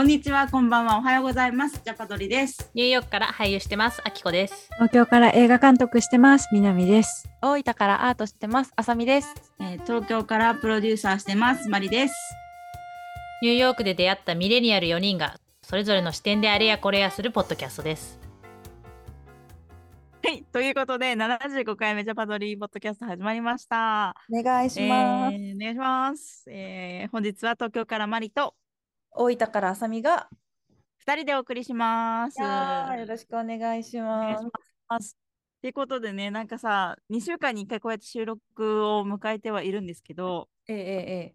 こんにちは、こんばんは、おはようございます。ジャパドリです。ニューヨークから俳優してます、あきこです。東京から映画監督してます。南です。大分からアートしてます。あさみです。えー東京からプロデューサーしてます、マリです。ニューヨークで出会ったミレニアル4人が、それぞれの視点であれやこれやするポッドキャストです。はい、ということで、75回目ジャパドリポッドキャスト始まりました。お願いします。えーお願いします。えー本日は東京からマリと大分からあさみが、2人でお送りします。よろしくお願いしますし。ます。ということでね、なんかさ、2週間に1回こうやって収録を迎えてはいるんですけど、えええ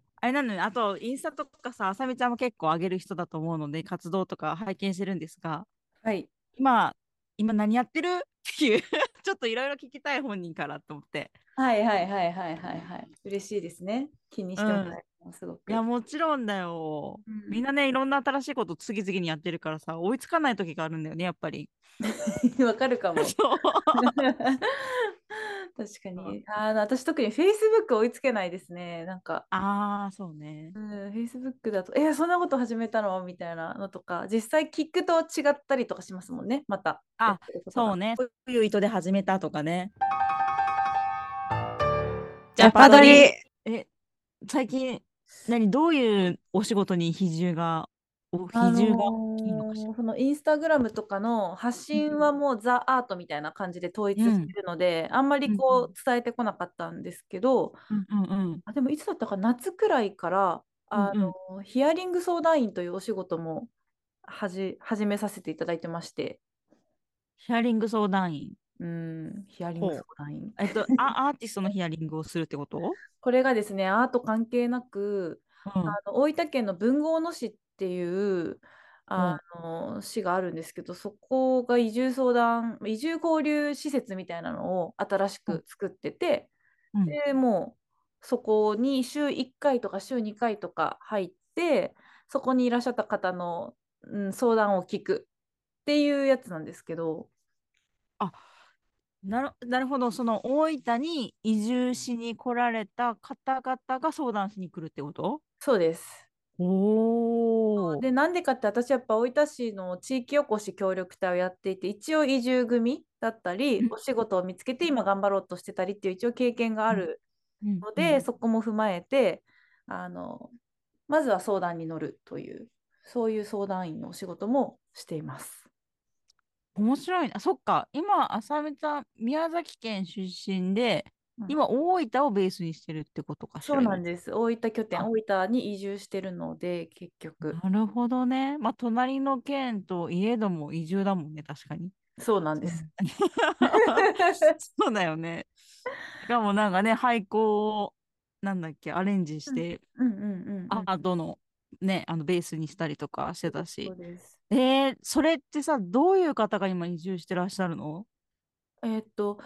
えあれなのよ、あとインスタとかさ、あさみちゃんも結構上げる人だと思うので、活動とか拝見してるんですが、はい。今、今何やってる？っていう、ちょっといろいろ聞きたい本人からと思って。はいはいはいはいはいはい。嬉しいですね。気にしてもらえるのすごく。いや、もちろんだよ。うんみんなね、いろんな新しいこと次々にやってるからさ、追いつかない時があるんだよね、やっぱり。わかるかも。確かに。あの私特に Facebook 追いつけないですね。なんか、ああ、そうねう。ん、Facebook だと、え、そんなこと始めたのみたいなのとか、実際聞くと違ったりとかしますもんね、また。あそうね。こういう意図で始めたとかね。ジャパドリえ、最近、何、どういうお仕事に比重が、お比あ重が大きいのかしら？のーそのインスタグラムとかの発信はもうザ・アートみたいな感じで統一してるので、あんまりうんこう伝えてこなかったんですけど、うんうんうん。あでもいつだったか夏くらいからあの、ヒアリング相談員というお仕事もはじ始めさせていただいてまして、ヒアリング相談員。うん、ヒアリング相談員。えっと、あアーティストのヒアリングをするってこと？これがですね、アート関係なく、うん。あの大分県の豊後大野市っていうあの市があるんですけど、そこが移住相談、移住交流施設みたいなのを新しく作ってて、うん。でもうそこに週1回とか週2回とか入って、そこにいらっしゃった方の、うん、相談を聞くっていうやつなんですけど、なるなるほど、その大分に移住しに来られた方々が相談しに来るってこと？そうです。おお。で、なんでかって私やっぱ大分市の地域おこし協力隊をやっていて、一応移住組だったりう、んお仕事を見つけて今頑張ろうとしてたりっていう一応経験があるうんので、そこも踏まえて、あの、まずは相談に乗るという、そういう相談員のお仕事もしています。面白いな。そっか、今、あさみちゃん、宮崎県出身で、うん今、大分をベースにしてるってことかしら。そうなんです。大分拠点、あ大分に移住してるので、結局。なるほどね。まあ、隣の県といえども移住だもんね、確かに。そうなんです。そうだよね。しかもなんかね、俳句を、なんだっけ、アレンジして、うんうんうんうん。アートのね、あのベースにしたりとかしてたしそ。うです。えー、それってさ、どういう方が今移住してらっしゃるの？えーっと、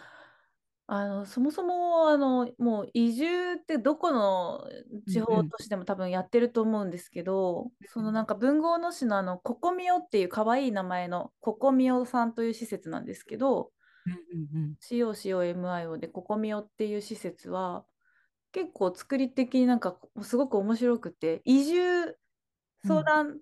あの、そもそも、あの、もう移住ってどこの地うんうん。方都市でも多分やってると思うんですけど、そのなんか豊後大野市のあの、ココミオっていう可愛い名前のココミオさんという施設なんですけど、うんうん COCOMIO でココミオっていう施設は、結構作り的になんかすごく面白くて、移住相談、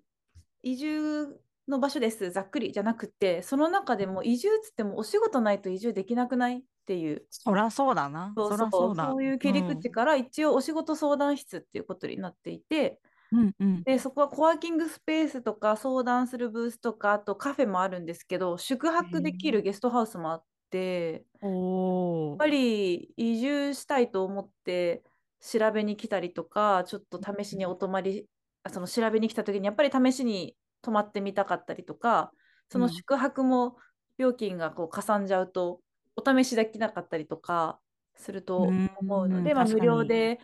移住の場所です、ざっくりじゃなくて、その中でも移住っつってもお仕事ないと移住できなくない？っていう、そらそうだな。そそうそうらそうだ。そういう切り口から一応お仕事相談室っていうことになっていて、うんうん。で、そこはコワーキングスペースとか相談するブースとか、あとカフェもあるんですけど、宿泊できるゲストハウスもあって、やっぱ。り移住したいと思って調べに来たりとか、ちょっと試しにお泊まり、あその調べに来た時にやっぱり試しに泊まってみたかったりとか、そのうん。宿泊も料金がこうかさんじゃうと、お試しできなかったりとかすると思うので、まあ、無料で、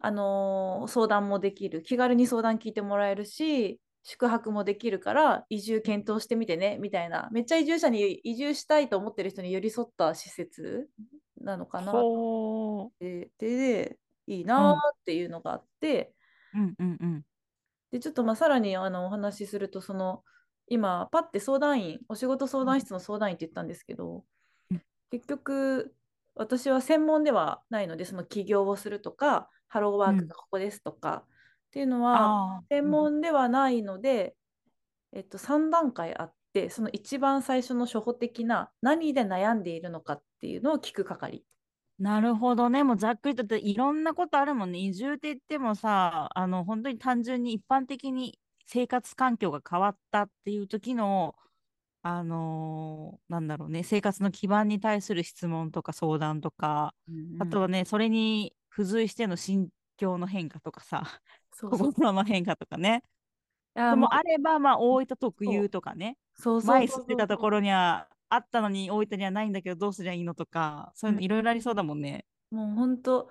あのー相談もできる、気軽に相談聞いてもらえるし、宿泊もできるから移住検討してみてねみたいな、めっちゃ移住者に移住したいと思ってる人に寄り添った施設なのかな。ほで、で、いいなーっていうのがあって、う。うんうんうん。で、ちょっとまあさらにあのお話しすると、その、今、パッて相談員、お仕事相談室の相談員って言ったんですけどうん、結局、私は専門ではないので、その起業をするとか、ハローワークがここですとか、っていうのは。専門ではないので、えっと、3段階あってその一番最初の初歩的な何で悩んでいるのかっていうのを聞く係。なるほどね。もうざっくりと言っていろんなことあるもんね。移住って言ってもさ、あの、本当に単純に一般的に生活環境が変わったっていう時の、あのーなんだろうね、生活の基盤に対する質問とか相談とか、あとはね、それに付随しての心境の変化とかさ、そ うそう心の変化とかね。でいやもあれば、まあ、大分特有とかね、そうそう前住んそうそうでたところにはあったのに大分にはないんだけど、どうすりゃいいのとか、そういうのいろいろありそうだもんね。もう本当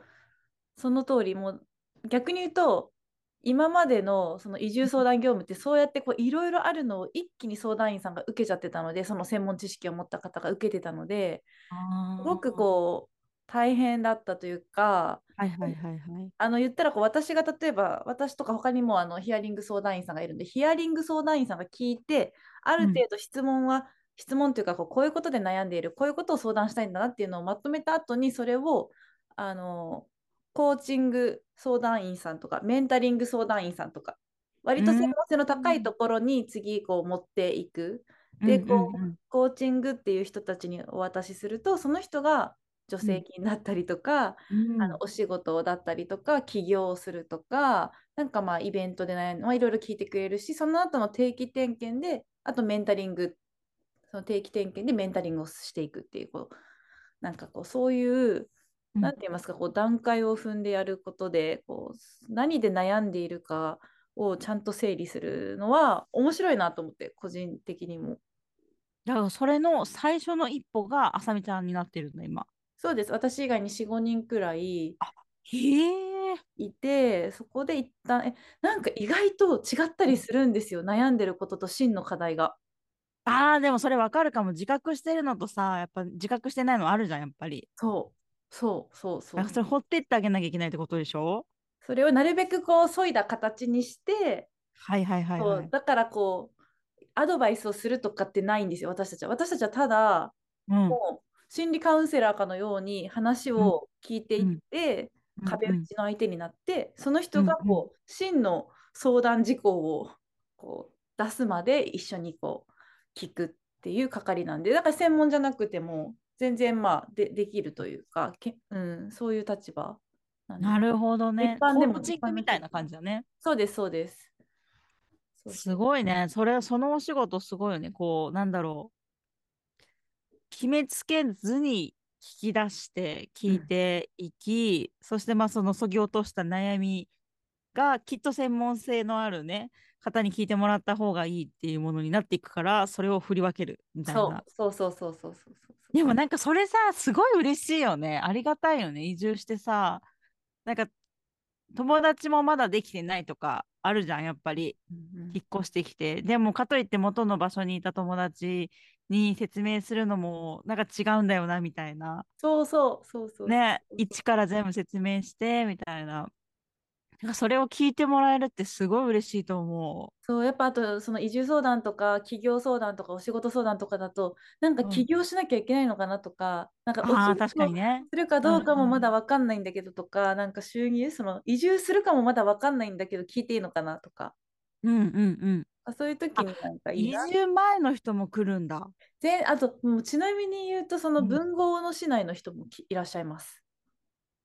その通りもう逆に言うと今までのその移住相談業務ってそうやってこういろいろあるのを一気に相談員さんが受けちゃってたのでその専門知識を持った方が受けてたのですごくこう大変だったというかはいはいはいはい。あの言ったらこう私が例えば私とか他にもあのヒアリング相談員さんがいるんでヒアリング相談員さんが聞いてある程度質問は、質問というかこうこういうことで悩んでいるこういうことを相談したいんだなっていうのをまとめた後にそれをあのコーチング相談員さんとかメンタリング相談員さんとか割と専門性の高いところに次こう持っていく。でこうコーチングっていう人たちにお渡しするとその人が助成金だったりとか、うん。あのお仕事だったりとか起業をするとかなんかまあイベントで悩んで、まあ、いろいろ聞いてくれるしその後の定期点検であとメンタリングその定期点検でメンタリングをしていくっていうこうなんかこうそういううんなんて言いますかこう段階を踏んでやることでこう何で悩んでいるかをちゃんと整理するのは面白いなと思って個人的にも。だからそれの最初の一歩があさみちゃんになってるんだ今。そうです私以外に45人くらい。いてそこで一旦えなんか意外と違ったりするんですよ悩んでることと真の課題が。ああでもそれわかるかも。自覚してるのとさやっぱ自覚してないのあるじゃんやっぱり。そう。そうそうそうだからそれ掘ってってあげなきゃいけないってことでしょ？それをなるべくこう削いだ形にして、はいはいはいはい。そうだからこうアドバイスをするとかってないんですよ私たちは。私たちはただうん。もう心理カウンセラーかのように話を聞いていって、壁打ちの相手になって、その人がこう、真の相談事項をこう出すまで一緒にこう聞くっていう係なんでだから専門じゃなくても全然まあでできるというかけ、うん、そういう立場なるほどね。一般でもコーみたいな感じだね。そうですそうです。すごいね。それ、そのお仕事すごいよね。こう、なんだろう。決めつけずに聞き出して聞いていき、そしてまあそのそぎ落とした悩みがきっと専門性のあるね、方に聞いてもらった方がいいっていうものになっていくから、それを振り分けるみたいな。そうそうそうそうそうそうそうでもなんかそれさ、すごい嬉しいよね。ありがたいよね。移住してさ、なんか友達もまだできてないとかあるじゃん、やっぱり。うんうん引っ越してきて。でもかといって元の場所にいた友達に説明するのもなんか違うんだよな、みたいな。そうそうそうそうね、一から全部説明して、みたいな。なんかそれを聞いてもらえるってすごい嬉しいと思そうやっぱあとその移住相談とか起業相談とかお仕事相談とかだとなんかうん起業しなきゃいけないのかなとか、なんかう。ああ、お仕事ね。するかどうかもうんうんまだ分かんないんだけどとか、なんか収入その移住するかもまだ分かんないんだけど聞いていいのかなとかうんうんうん。あそういう時になんか移な住前の人も来るんだ。であともうちなみに言うとそのうん文豪の市内の人もきいらっしゃいます。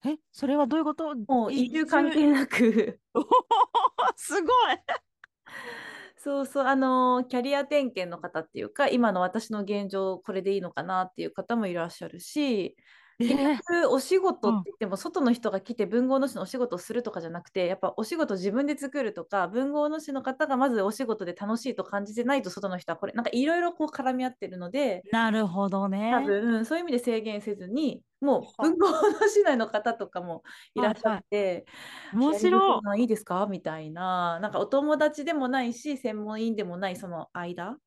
え、それはどういうこと？もう移住関係なく。すごい。そうそう、あのキャリア点検の方っていうか、今の私の現状、これでいいのかなっていう方もいらっしゃるし、結えー局、お仕事って言っても、外の人が来て文豪の市のお仕事をするとかじゃなくて、やっぱお仕事自分で作るとか、文豪の市の方がまずお仕事で楽しいと感じてないと、外の人はこれ、なんかいろいろこう絡み合ってるので、なるほどね。多分、うんそういう意味で制限せずに、もうは文豪の市内の方とかもいらっしゃって、面ヒアリング白い。いいですか？みたいな、なんかお友達でもないし、専門員でもないその間。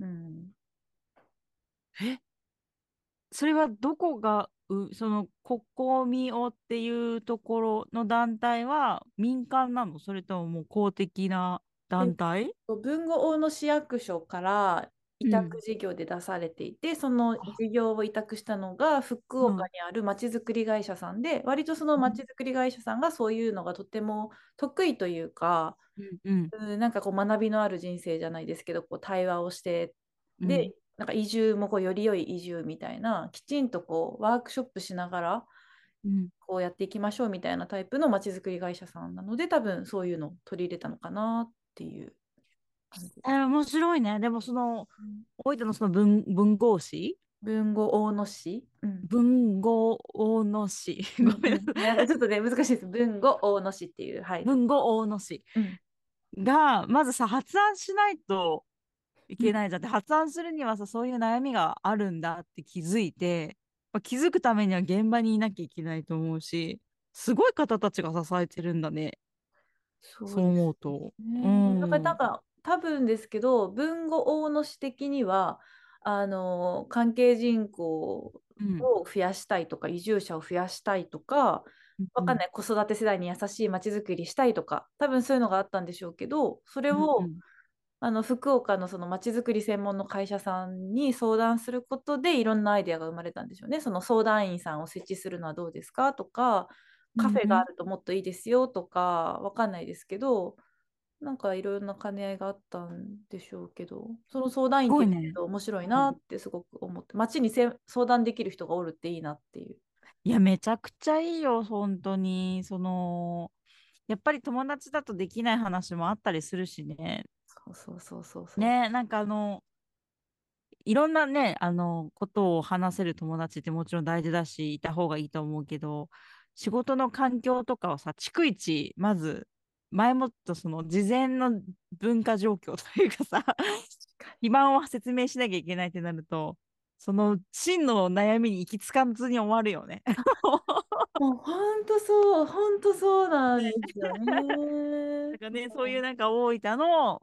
うん、え？それはどこがうそのここみおっていうところの団体は民間なの？それとももう公的な団体？文豪大野市役所から委託事業で出されていて、その事業を委託したのが福岡にあるまちづくり会社さんで、割とそのまちづくり会社さんがそういうのがとても得意というか、うんうん。なんかこう学びのある人生じゃないですけどこう対話をしてうん。で、なんか移住もこうより良い移住みたいなきちんとこうワークショップしながらうん。こうやっていきましょうみたいなタイプのまちづくり会社さんなので多分そういうのを取り入れたのかなっていう。感じ。えー面白いね。でもその大分のその文文豪市？文豪大野市、うん。文豪大野市。ごめんなさい。ちょっとね難しいです。文豪大野市っていうはい、文豪大野市うん。がまずさ発案しないといけないじゃん。で発案するにはさそういう悩みがあるんだって気づいて、まあ、気づくためには現場にいなきゃいけないと思うしすごい方たちが支えてるんだね。そそう思うと。ね。うんだからなんか多分ですけど文語大野市的にはあの関係人口うん。を増やしたいとか、移住者を増やしたいとかわかんない子育て世代に優しいまちづくりしたいとか多分そういうのがあったんでしょうけどそれを、うんあの福岡のそのまちづくり専門の会社さんに相談することでいろんなアイデアが生まれたんでしょうね。その相談員さんを設置するのはどうですか？とかカフェがあるともっといいですよとかわかんないですけどなんかいろんな兼ね合いがあったんでしょうけどその相談員っていね。見ると面白いなってすごく思って町にせ相談できる人がおるっていいなっていう。いやめちゃくちゃいいよ本当に。そのやっぱり友達だとできない話もあったりするしねそうそうそうそうそう。ねなんかあのいろんなねあのことを話せる友達ってもちろん大事だしいた方がいいと思うけど仕事の環境とかをさ逐一まず前もってその事前の文化状況というかさ基盤を説明しなきゃいけないってなるとその真の悩みに行き着かずに終わるよね。もう本当そう、本当そうなんですよね。だからね、そういうなんか大分の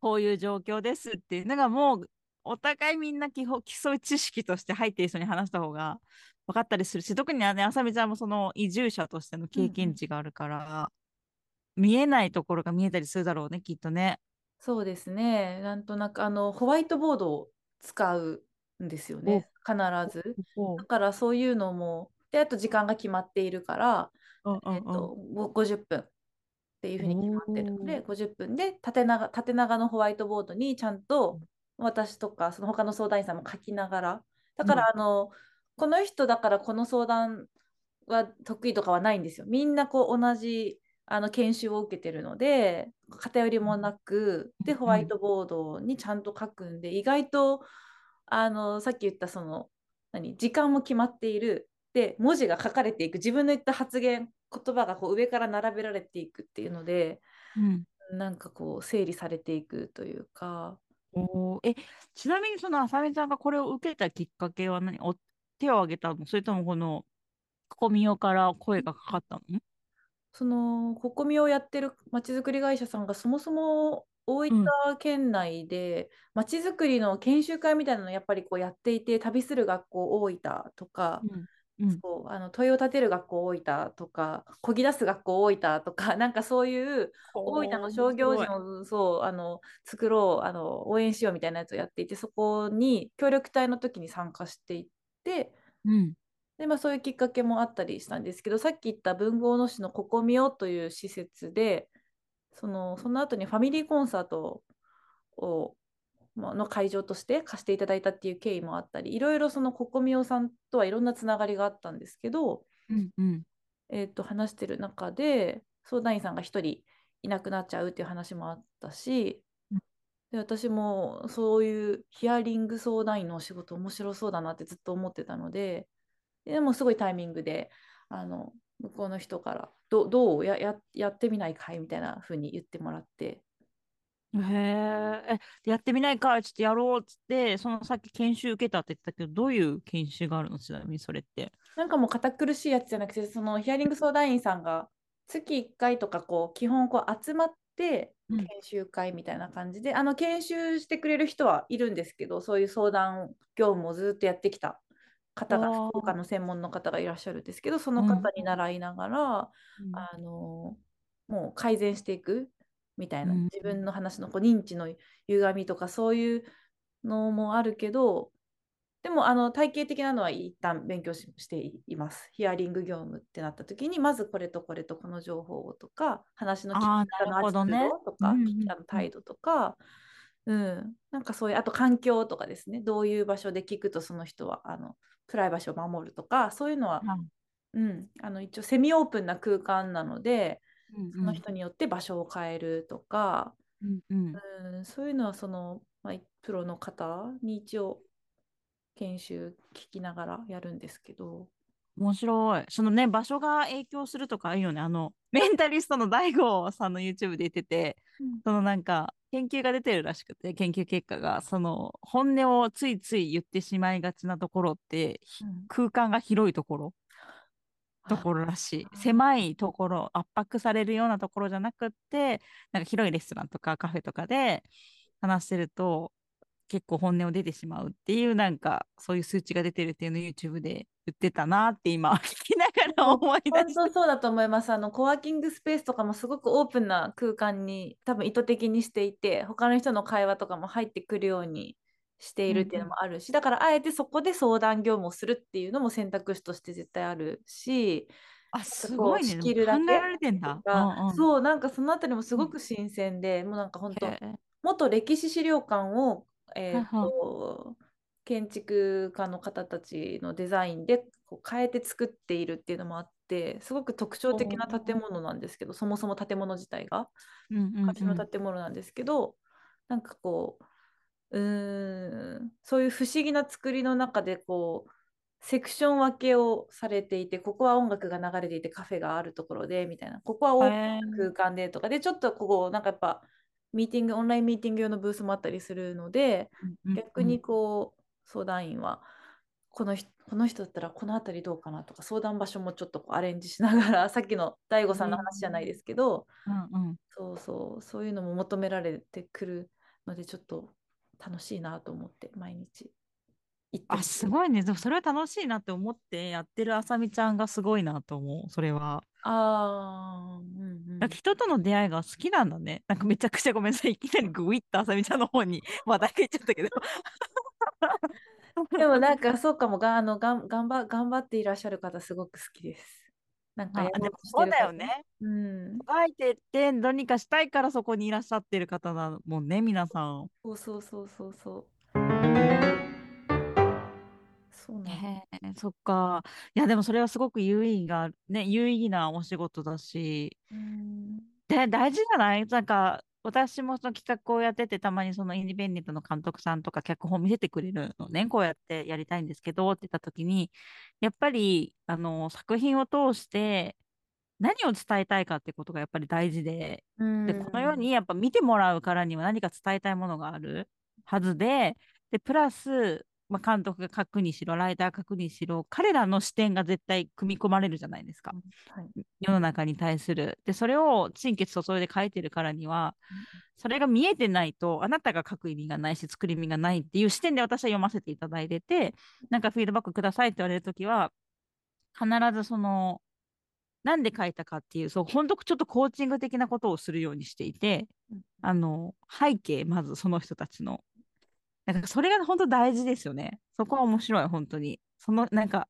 こういう状況ですっていうのがもうお互いみんな基本基礎知識として入っている人に話した方が分かったりするし特にねあさみちゃんもその移住者としての経験値があるから、見えないところが見えたりするだろうねきっとね。そうですね。なんとなくあのホワイトボードを使うんですよね。必ず。だからそういうのも、で、あと時間が決まっているから、えっと、ご50分っていうふうに決まってるので、50分で縦長縦長のホワイトボードにちゃんと私とかその他の相談員さんも書きながら、だからあの、この人だからこの相談は得意とかはないんですよ。みんなこう同じあの研修を受けてるので偏りもなくでホワイトボードにちゃんと書くんで意外とあのさっき言ったその何時間も決まっているで文字が書かれていく自分の言った発言言葉がこう上から並べられていくっていうので、うん、なんかこう整理されていくというか。おえちなみにそのあさみさんがこれを受けたきっかけは何？お手を挙げたの？それともこのコミオから声がかかったの？そのココミをやってるまちづくり会社さんがそもそも大分県内でまちづくりの研修会みたいなのをやっぱりこうやっていて旅する学校大分とか、うんうん、そうあの問いを立てる学校大分とかこぎ出す学校大分とか なんかそういう大分の商業人をそうあの作ろうあの応援しようみたいなやつをやっていてそこに協力隊の時に参加していって、うん、でまあ、そういうきっかけもあったりしたんですけどさっき言った文豪野市のここみおという施設でそのその後にファミリーコンサートをの会場として貸していただいたっていう経緯もあったりいろいろそのここみおさんとはいろんなつながりがあったんですけど、うんうん。えー、と話してる中で相談員さんが1人いなくなっちゃうっていう話もあったし、で私もそういうヒアリング相談員のお仕事面白そうだなってずっと思ってたのででもすごいタイミングであの向こうの人からどどうやややってみないかいみたいな風に言ってもらってへえやってみないかちょっとやろうっつってそのさっき研修受けたって言ってたけどどういう研修があるのちなみにそれって？なんかもう堅苦しいやつじゃなくてそのヒアリング相談員さんが月1回とかこう基本こう集まってうん。研修会みたいな感じで、あの研修してくれる人はいるんですけどそういう相談業務をずっとやってきた方が福岡の専門の方がいらっしゃるんですけどその方に習いながら、うん。あのもう改善していくみたいな、うん。自分の話のこう認知の歪みとかそういうのもあるけど、でもあの体系的なのは一旦勉強ししています。ヒアリング業務ってなった時にまずこれとこれとこの情報をとか話の聞き方のなるほどね。圧度とか、うんうん聞きあの態度とか、うん、なんかそういうあと環境とかですね。どういう場所で聞くとその人はあのプライバシーを守るとかそういうのは、うん、あの一応セミオープンな空間なのでうんその人によって場所を変えるとか、うんうんうん、そういうのはその、まあ、プロの方に一応研修聞きながらやるんですけど。面白い。そのね、場所が影響するとかいいよね。あの、メンタリストの DAIGO さんの YouTube で言ってて、そのなんか、研究が出てるらしくて、研究結果が、その、本音をついつい言ってしまいがちなところって、ひうん空間が広いところ、ところらしい。狭いところ、圧迫されるようなところじゃなくって、なんか広いレストランとかカフェとかで話してると、結構本音を出てしまうっていうなんかそういう数値が出てるっていうのを YouTube で言ってたなって今 聞きながら思い出本した。当そうだと思います。あのコワーキングスペースとかもすごくオープンな空間に多分意図的にしていて、他の人の会話とかも入ってくるようにしているっていうのもあるし、だからあえてそこで相談業務をするっていうのも選択肢として絶対あるし、あ、すごいね。考えられてんだ。うんうん。そう、なんかそのあたりもすごく新鮮で、もうなんか本当元歴史資料館を、えーと建築家の方たちのデザインでこう変えて作っているっていうのもあってすごく特徴的な建物なんですけどそもそも建物自体が。うんうんうん。昔の建物なんですけど、なんかこううーん。そういう不思議な作りの中でこうセクション分けをされていてここは音楽が流れていてカフェがあるところでみたいなここはオープンへえ空間でとかでちょっとここなんかやっぱミーティングオンラインミーティング用のブースもあったりするのでうんうん逆にこう相談員はこの人この人だったらこの辺りどうかなとか相談場所もちょっとこうアレンジしながら さっきの DAIGO さんの話じゃないですけど、うんうん。そうそうそういうのも求められてくるのでちょっと楽しいなと思って毎日行ってあ、ますすごいね。でもそれは楽しいなって思ってやってるあさみちゃんがすごいなと思う。それは。あーうんうんなんか人との出会いが好きなんだね。なんかめちゃくちゃごめんなさい。いきなりグイッとあさみちゃんの方に 話題がいっちゃったけど。でもなんかそうかもがあのがん頑張頑張っていらっしゃる方すごく好きです。なんかでもそうだよね。うん、書いてってどうにかしたいからそこにいらっしゃってる方だもんね、皆さん。そうそうそうそうそう。そうなんだへえ、そっか。いや、でもそれはすごく有意義が、ね、有意義なお仕事だし、うんで、大事じゃない？なんか、私もその企画をやってて、たまにそのインディペンデントの監督さんとか脚本見せてくれるのね、こうやってやりたいんですけどって言った時に、やっぱり、あの、作品を通して何を伝えたいかってことがやっぱり大事で、で、このようにやっぱ見てもらうからには何か伝えたいものがあるはずで、で、プラス、まあ、監督が書くにしろ、ライター書くにしろ、彼らの視点が絶対組み込まれるじゃないですか。はい世の中に対する。で、それを心血注いで書いてるからには、それが見えてないと、あなたが書く意味がないし、作る意味がないっていう視点で私は読ませていただいてて、なんかフィードバックくださいって言われるときは、必ずその、なんで書いたかっていう、そう、本当ちょっとコーチング的なことをするようにしていて、うんあの、背景、まずその人たちの。なんかそれが本当大事ですよね。そこは面白い、本当に。その、なんか、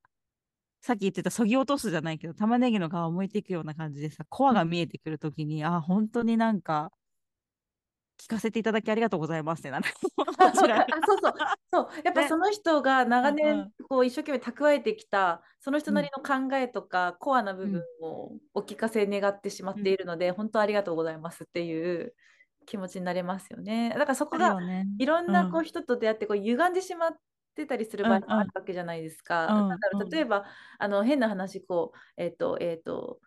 さっき言ってたそぎ落とすじゃないけど、玉ねぎの皮を剥いていくような感じでさ、コアが見えてくるときに、あ、本当になんか、聞かせていただきありがとうございますってなる。あそう あそうそう。そう。やっぱね。その人が長年こう一生懸命蓄えてきたその人なりの考えとかコアな部分をお聞かせ願ってしまっているので本当ありがとうございますっていう気持ちになれますよね。だからそこが。いろんなこうう人と出会ってこう歪んでしまってたりする場合もあるわけじゃないですか。うんうんなんだろううん例えばあの変な話こうえっ、とえっ、と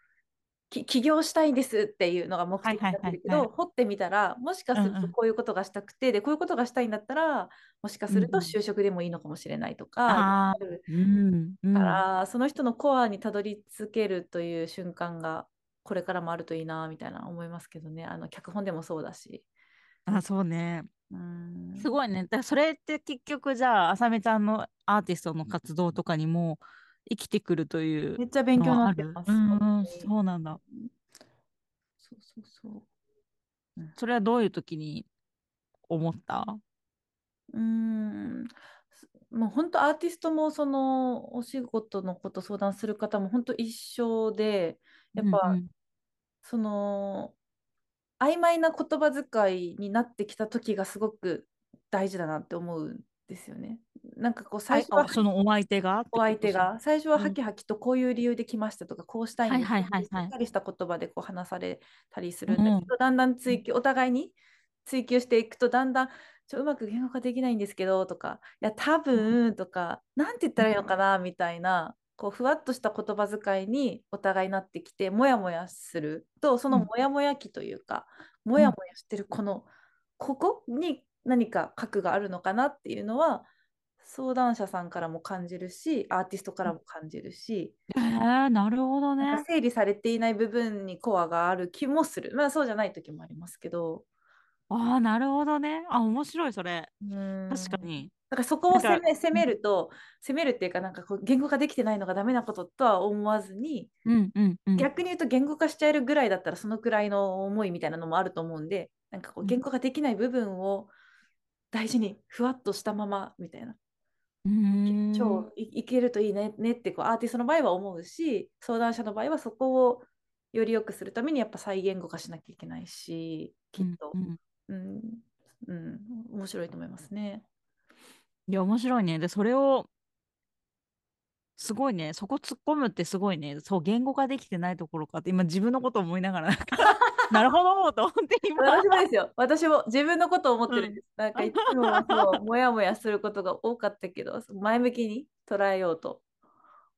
き起業したいんですっていうのが目的になってるけど掘ってみたらもしかするうんうんとこういうことがしたくてでこういうことがしたいんだったらもしかするとうんうん就職でもいいのかもしれないとか。うん、うん。だからその人のコアにたどり着けるという瞬間がこれからもあるといいなみたいな思いますけどねあの脚本でもそうだし。あ、そうね。うんすごいね。だそれって結局じゃあ、あさみちゃんのアーティストの活動とかにも生きてくるというめっちゃ勉強に。なってます。うんそうなんだ。そうそうそう。それはどういう時に思った？うーんすもう本当アーティストもそのお仕事のこと相談する方も本当一緒でやっぱうんうん。その曖昧な言葉遣いになってきた時がすごく大事だなって思うんですよね。なんかこう最初はあそのお相手が？お相手が。最初はうん。ハキハキとこういう理由で来ましたとかこうしたいんです。しっかりした言葉でこう話されたりするんだけど、だんだん追求お互いに追求していくとだんだんちょうまく言語化できないんですけどとかいや多分とかなんて言ったらいいのかなみたいなこうふわっとした言葉遣いにお互いなってきてモヤモヤするとそのうん。モヤモヤ期というか、モヤモヤしてるこのここに何か核があるのかなっていうのは相談者さんからも感じるしアーティストからも感じるし、へえなるほどね。整理されていない部分にコアがある気もする。まあそうじゃない時もありますけどああ、なるほどね。あ、面白い、それ。確かに。だからそこをなんか責め責めると責めるっていうかなんかこう言語化できてないのがダメなこととは思わずに、うんうんうん。逆に言うと言語化しちゃえるぐらいだったらそのくらいの思いみたいなのもあると思うんでなんかこううん言語化できない部分を大事にふわっとしたままみたいなうーん超いいけるといいねねってこうアーティストの場合は思うし相談者の場合はそこをより良くするためにやっぱ再言語化しなきゃいけないしきっとうんうんうん、うん、面白いと思いますね。いや、面白いね。で、それを、すごいね。そこ突っ込むってすごいね。そう、言語化できてないところかって、今自分のこと思いながら、なるほどと思って今。私もですよ。私も自分のことを思ってるんです。なんかいつもそう、もやもやすることが多かったけど、前向きに捉えようと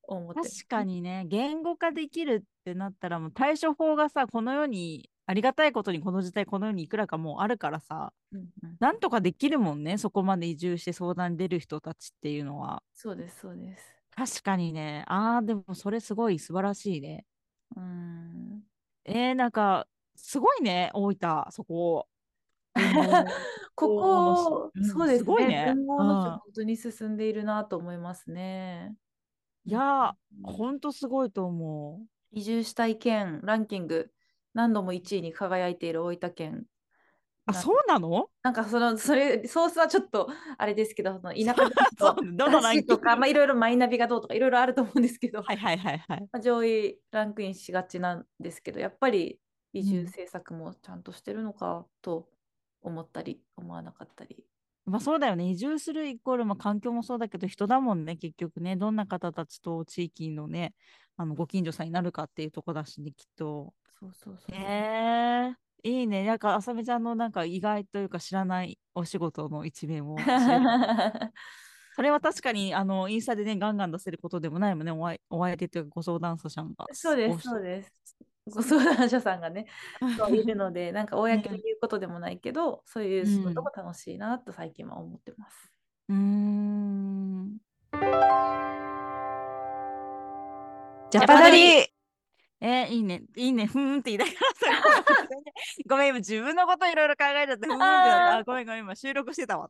思って確かにね、言語化できるってなったら、もう対処法がさ、この世に、ありがたいことにこの時代、この世にいくらかもうあるからさ、うんうんなんとかできるもんね、そこまで移住して相談に出る人たちっていうのは。そうです、そうです。確かにね、ああ、でもそれすごい素晴らしいね。うん。えー、なんか、すごいね、大分、そこ。ここ、うんそうですすごいね本当に進んでいるなと思いますね。いやー、うんほんとすごいと思う。移住したい県ランキング何度も1位に輝いている大分県。あ、なそうなの？なんかそのそれソースはちょっとあれですけど、その 田舎とどのランとか、まあ、いろいろマイナビがどうとかいろいろあると思うんですけど、はいはいはいはい。まあ、上位ランクインしがちなんですけど、やっぱり移住うん政策もちゃんとしてるのかと思ったり、思わなかったり。まあそうだよね。移住するイコール、まあ、環境もそうだけど、人だもんね、結局ね。どんな方たちと地域のね、あのご近所さんになるかっていうとこだしね、きっと。そうそうそう。へえいいね。なんか、あさみちゃんのなんか意外というか知らないお仕事の一面を知れた それは確かに、あの、インスタでね、ガンガン出せることでもないもんね。お相お相手というか、ご相談者さんが。そうです、そうです。ご相談者さんがね、そういるので、なんか公に言うことでもないけど、そういう仕事も楽しいなと最近は思ってます。うーん。ジャパダリえーいいね、いいね、ふーんって言いながらさ、ごめん、今自分のこといろいろ考えちゃって、ふーんってなったあ、ごめん、ごめん、今収録してたわ。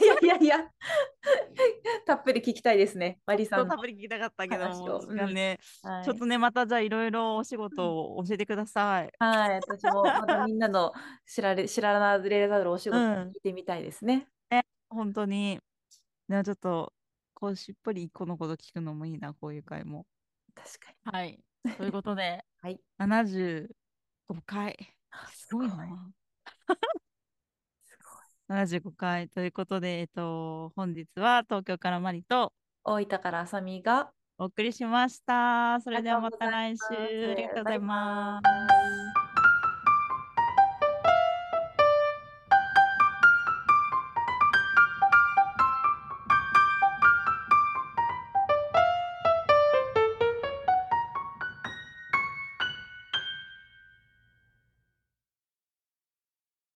いやいやいや、たっぷり聞きたいですね、マリさんたっ。ぷり聞きたかったけどうんはいちょっとね、またじゃあいろいろお仕事を教えてください。はい、私もまたみんなの知られ知られざるお仕事聞いてみたいですね。本当に。ね、ちょっと、こうしっぽり一個のこと聞くのもいいな、こういう回も。確かに。はい。ということで、はい。75回。すごいすごいな。すごい75回ということで、えっと、本日は東京からマリと大分からあさみがお送りしました。それではまた来週。ありがとうございます